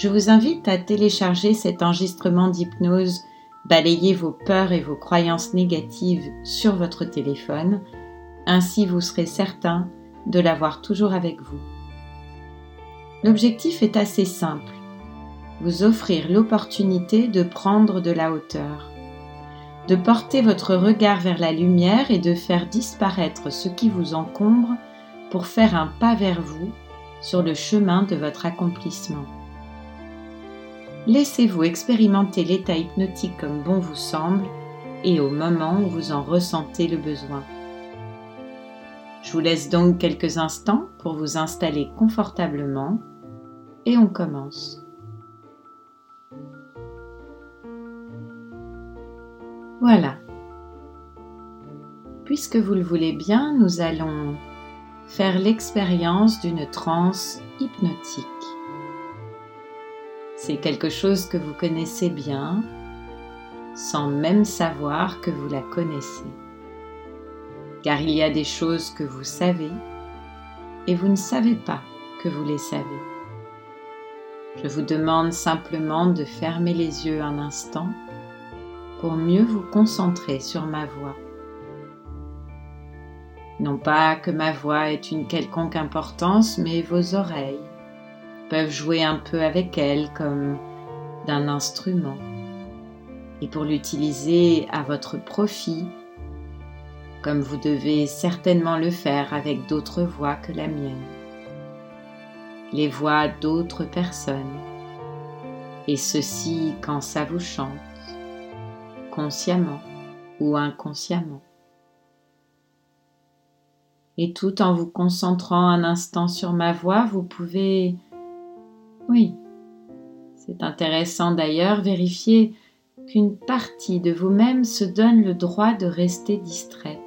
Je vous invite à télécharger cet enregistrement d'hypnose, balayer vos peurs et vos croyances négatives sur votre téléphone, ainsi vous serez certain de l'avoir toujours avec vous. L'objectif est assez simple, vous offrir l'opportunité de prendre de la hauteur, de porter votre regard vers la lumière et de faire disparaître ce qui vous encombre pour faire un pas vers vous sur le chemin de votre accomplissement. Laissez-vous expérimenter l'état hypnotique comme bon vous semble et au moment où vous en ressentez le besoin. Je vous laisse donc quelques instants pour vous installer confortablement et on commence. Voilà. Puisque vous le voulez bien, nous allons faire l'expérience d'une transe hypnotique. C'est quelque chose que vous connaissez bien sans même savoir que vous la connaissez. Car il y a des choses que vous savez et vous ne savez pas que vous les savez. Je vous demande simplement de fermer les yeux un instant pour mieux vous concentrer sur ma voix. Non pas que ma voix ait une quelconque importance, mais vos oreilles, peuvent jouer un peu avec elle comme d'un instrument. Et pour l'utiliser à votre profit, comme vous devez certainement le faire avec d'autres voix que la mienne, les voix d'autres personnes, et ceci quand ça vous chante, consciemment ou inconsciemment. Et tout en vous concentrant un instant sur ma voix, vous pouvez oui. C'est intéressant d'ailleurs vérifier qu'une partie de vous-même se donne le droit de rester distraite,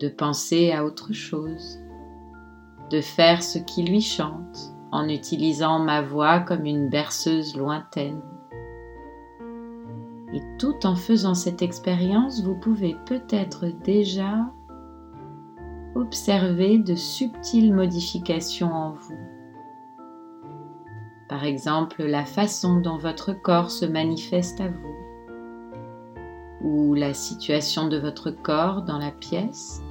de penser à autre chose, de faire ce qui lui chante en utilisant ma voix comme une berceuse lointaine. Et tout en faisant cette expérience, vous pouvez peut-être déjà observer de subtiles modifications en vous par exemple la façon dont votre corps se manifeste à vous, ou la situation de votre corps dans la pièce,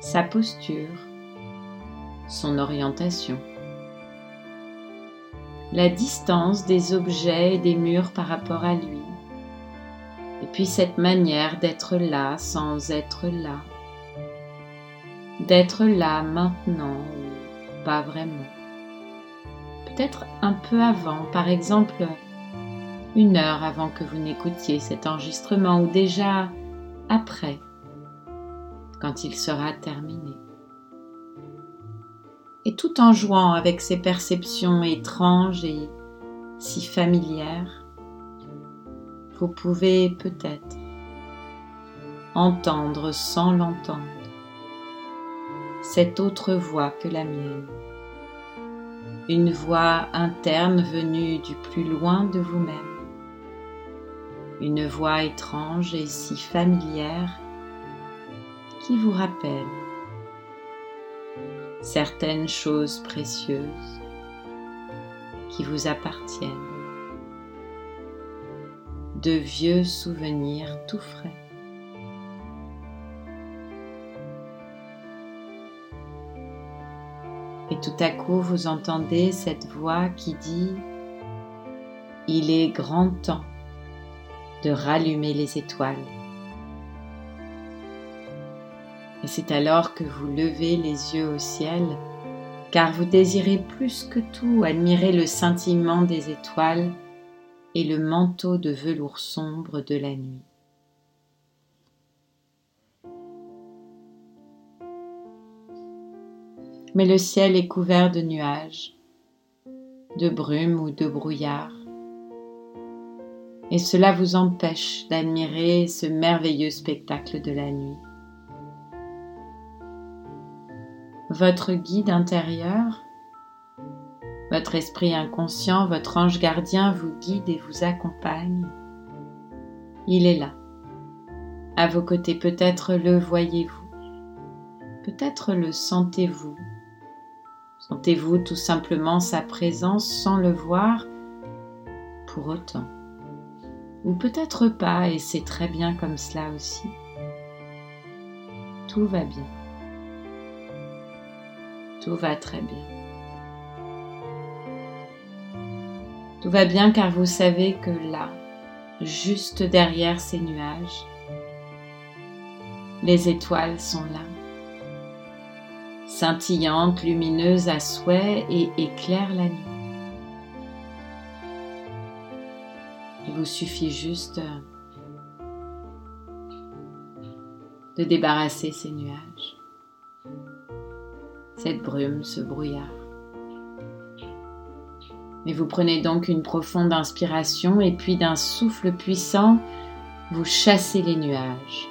sa posture, son orientation, la distance des objets et des murs par rapport à lui, et puis cette manière d'être là sans être là, d'être là maintenant ou pas vraiment peut-être un peu avant, par exemple une heure avant que vous n'écoutiez cet enregistrement ou déjà après, quand il sera terminé. Et tout en jouant avec ces perceptions étranges et si familières, vous pouvez peut-être entendre sans l'entendre cette autre voix que la mienne une voix interne venue du plus loin de vous-même, une voix étrange et si familière qui vous rappelle certaines choses précieuses qui vous appartiennent, de vieux souvenirs tout frais. Et tout à coup, vous entendez cette voix qui dit ⁇ Il est grand temps de rallumer les étoiles. Et c'est alors que vous levez les yeux au ciel, car vous désirez plus que tout admirer le scintillement des étoiles et le manteau de velours sombre de la nuit. Mais le ciel est couvert de nuages. de brume ou de brouillard. Et cela vous empêche d'admirer ce merveilleux spectacle de la nuit. Votre guide intérieur, votre esprit inconscient, votre ange gardien vous guide et vous accompagne. Il est là, à vos côtés. Peut-être le voyez-vous, peut-être le sentez-vous. Sentez-vous tout simplement sa présence sans le voir pour autant. Ou peut-être pas, et c'est très bien comme cela aussi. Tout va bien. Tout va très bien. Tout va bien car vous savez que là, juste derrière ces nuages, les étoiles sont là, scintillantes, lumineuses à souhait et éclairent la nuit. Il vous suffit juste de débarrasser ces nuages, cette brume, ce brouillard. Et vous prenez donc une profonde inspiration et puis d'un souffle puissant, vous chassez les nuages,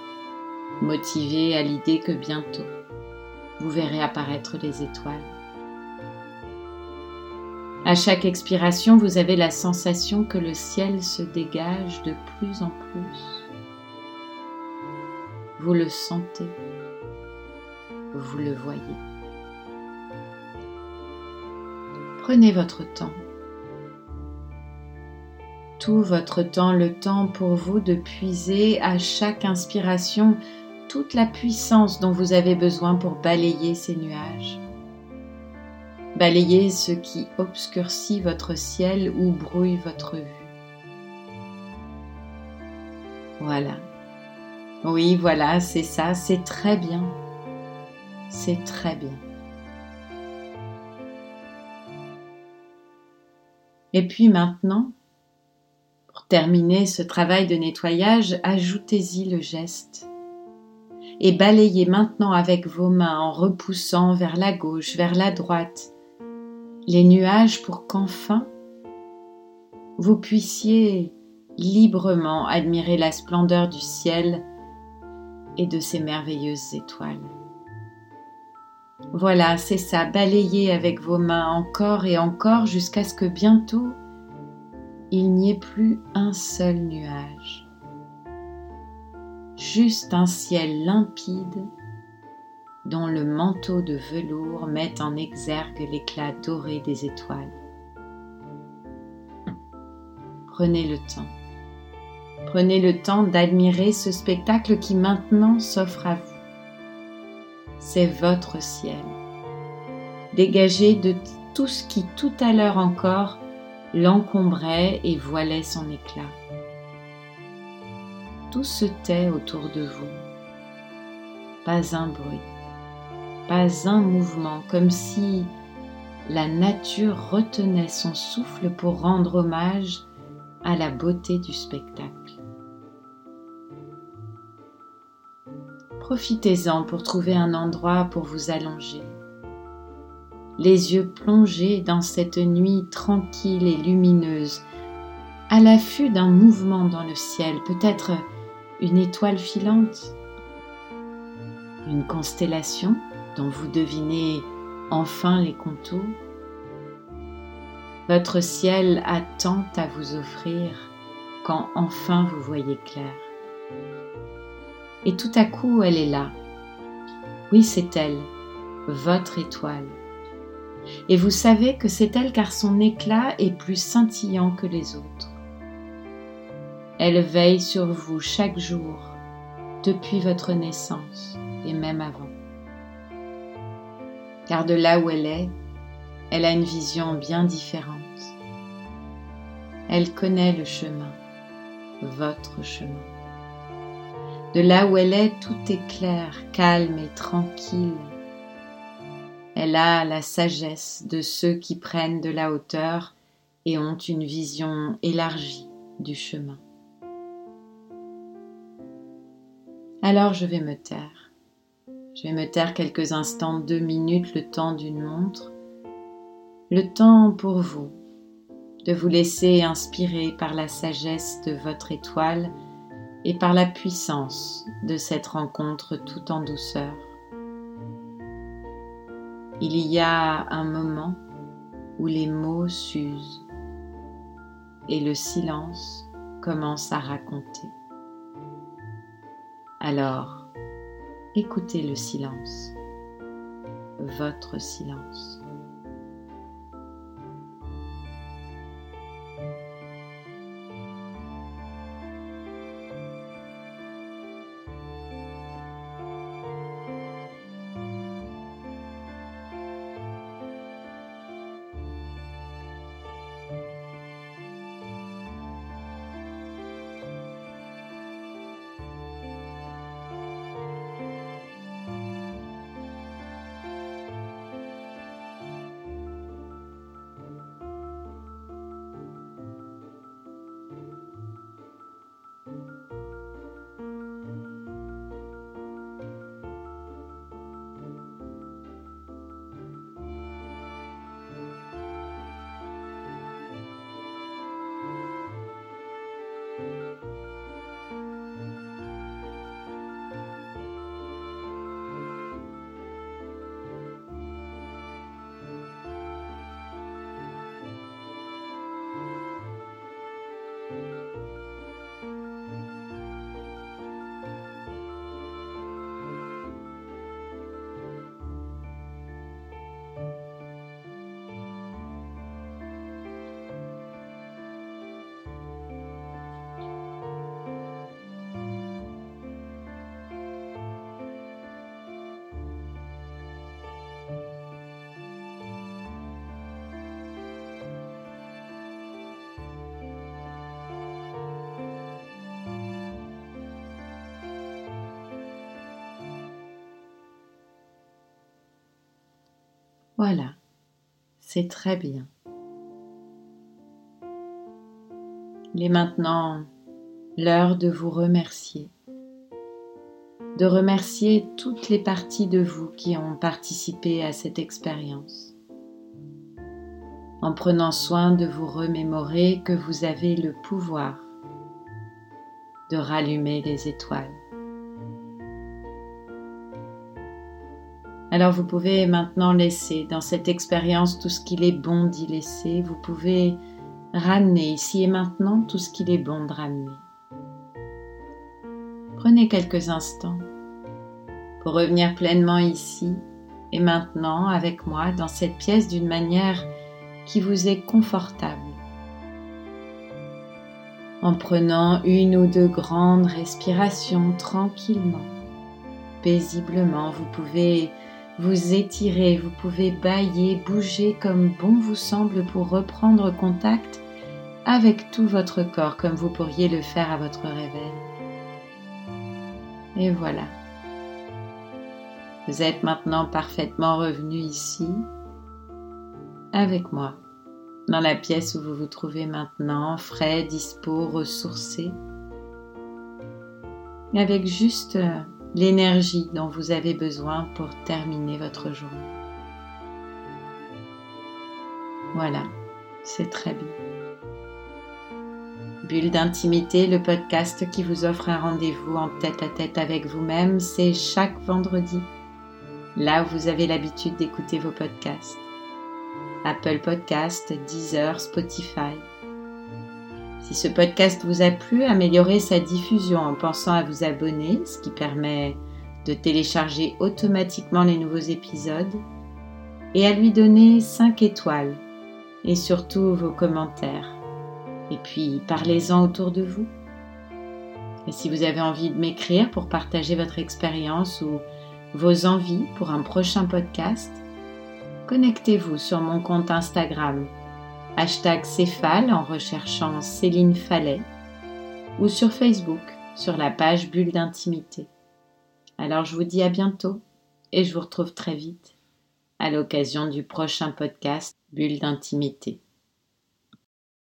motivé à l'idée que bientôt, vous verrez apparaître les étoiles. À chaque expiration, vous avez la sensation que le ciel se dégage de plus en plus. Vous le sentez, vous le voyez. Prenez votre temps tout votre temps le temps pour vous de puiser à chaque inspiration toute la puissance dont vous avez besoin pour balayer ces nuages. Balayer ce qui obscurcit votre ciel ou brouille votre vue. Voilà. Oui, voilà, c'est ça, c'est très bien. C'est très bien. Et puis maintenant, pour terminer ce travail de nettoyage, ajoutez-y le geste. Et balayez maintenant avec vos mains en repoussant vers la gauche, vers la droite, les nuages pour qu'enfin vous puissiez librement admirer la splendeur du ciel et de ses merveilleuses étoiles. Voilà, c'est ça, balayez avec vos mains encore et encore jusqu'à ce que bientôt il n'y ait plus un seul nuage, juste un ciel limpide dont le manteau de velours met en exergue l'éclat doré des étoiles. Prenez le temps. Prenez le temps d'admirer ce spectacle qui maintenant s'offre à vous. C'est votre ciel, dégagé de tout ce qui tout à l'heure encore l'encombrait et voilait son éclat. Tout se tait autour de vous. Pas un bruit, pas un mouvement, comme si la nature retenait son souffle pour rendre hommage à la beauté du spectacle. Profitez-en pour trouver un endroit pour vous allonger les yeux plongés dans cette nuit tranquille et lumineuse, à l'affût d'un mouvement dans le ciel, peut-être une étoile filante, une constellation dont vous devinez enfin les contours. Votre ciel attend à vous offrir quand enfin vous voyez clair. Et tout à coup, elle est là. Oui, c'est elle, votre étoile et vous savez que c'est elle car son éclat est plus scintillant que les autres. Elle veille sur vous chaque jour, depuis votre naissance et même avant. Car de là où elle est, elle a une vision bien différente. Elle connaît le chemin, votre chemin. De là où elle est, tout est clair, calme et tranquille elle a la sagesse de ceux qui prennent de la hauteur et ont une vision élargie du chemin. Alors je vais me taire. Je vais me taire quelques instants, deux minutes, le temps d'une montre, le temps pour vous, de vous laisser inspirer par la sagesse de votre étoile et par la puissance de cette rencontre tout en douceur. Il y a un moment où les mots s'usent et le silence commence à raconter. Alors, écoutez le silence, votre silence. Voilà, c'est très bien. Il est maintenant l'heure de vous remercier, de remercier toutes les parties de vous qui ont participé à cette expérience, en prenant soin de vous remémorer que vous avez le pouvoir de rallumer les étoiles. Alors vous pouvez maintenant laisser dans cette expérience tout ce qu'il est bon d'y laisser. Vous pouvez ramener ici et maintenant tout ce qu'il est bon de ramener. Prenez quelques instants pour revenir pleinement ici et maintenant avec moi dans cette pièce d'une manière qui vous est confortable. En prenant une ou deux grandes respirations tranquillement, paisiblement, vous pouvez vous étirez, vous pouvez bailler, bouger comme bon vous semble pour reprendre contact avec tout votre corps comme vous pourriez le faire à votre réveil. Et voilà. Vous êtes maintenant parfaitement revenu ici avec moi, dans la pièce où vous vous trouvez maintenant, frais, dispo, ressourcé, avec juste l'énergie dont vous avez besoin pour terminer votre journée. Voilà, c'est très bien. Bulle d'intimité, le podcast qui vous offre un rendez-vous en tête à tête avec vous-même, c'est chaque vendredi, là où vous avez l'habitude d'écouter vos podcasts. Apple Podcast, Deezer, Spotify. Si ce podcast vous a plu, améliorez sa diffusion en pensant à vous abonner, ce qui permet de télécharger automatiquement les nouveaux épisodes, et à lui donner 5 étoiles, et surtout vos commentaires. Et puis parlez-en autour de vous. Et si vous avez envie de m'écrire pour partager votre expérience ou vos envies pour un prochain podcast, connectez-vous sur mon compte Instagram hashtag Céphale en recherchant Céline Fallet ou sur Facebook sur la page Bulle d'intimité. Alors je vous dis à bientôt et je vous retrouve très vite à l'occasion du prochain podcast Bulle d'intimité.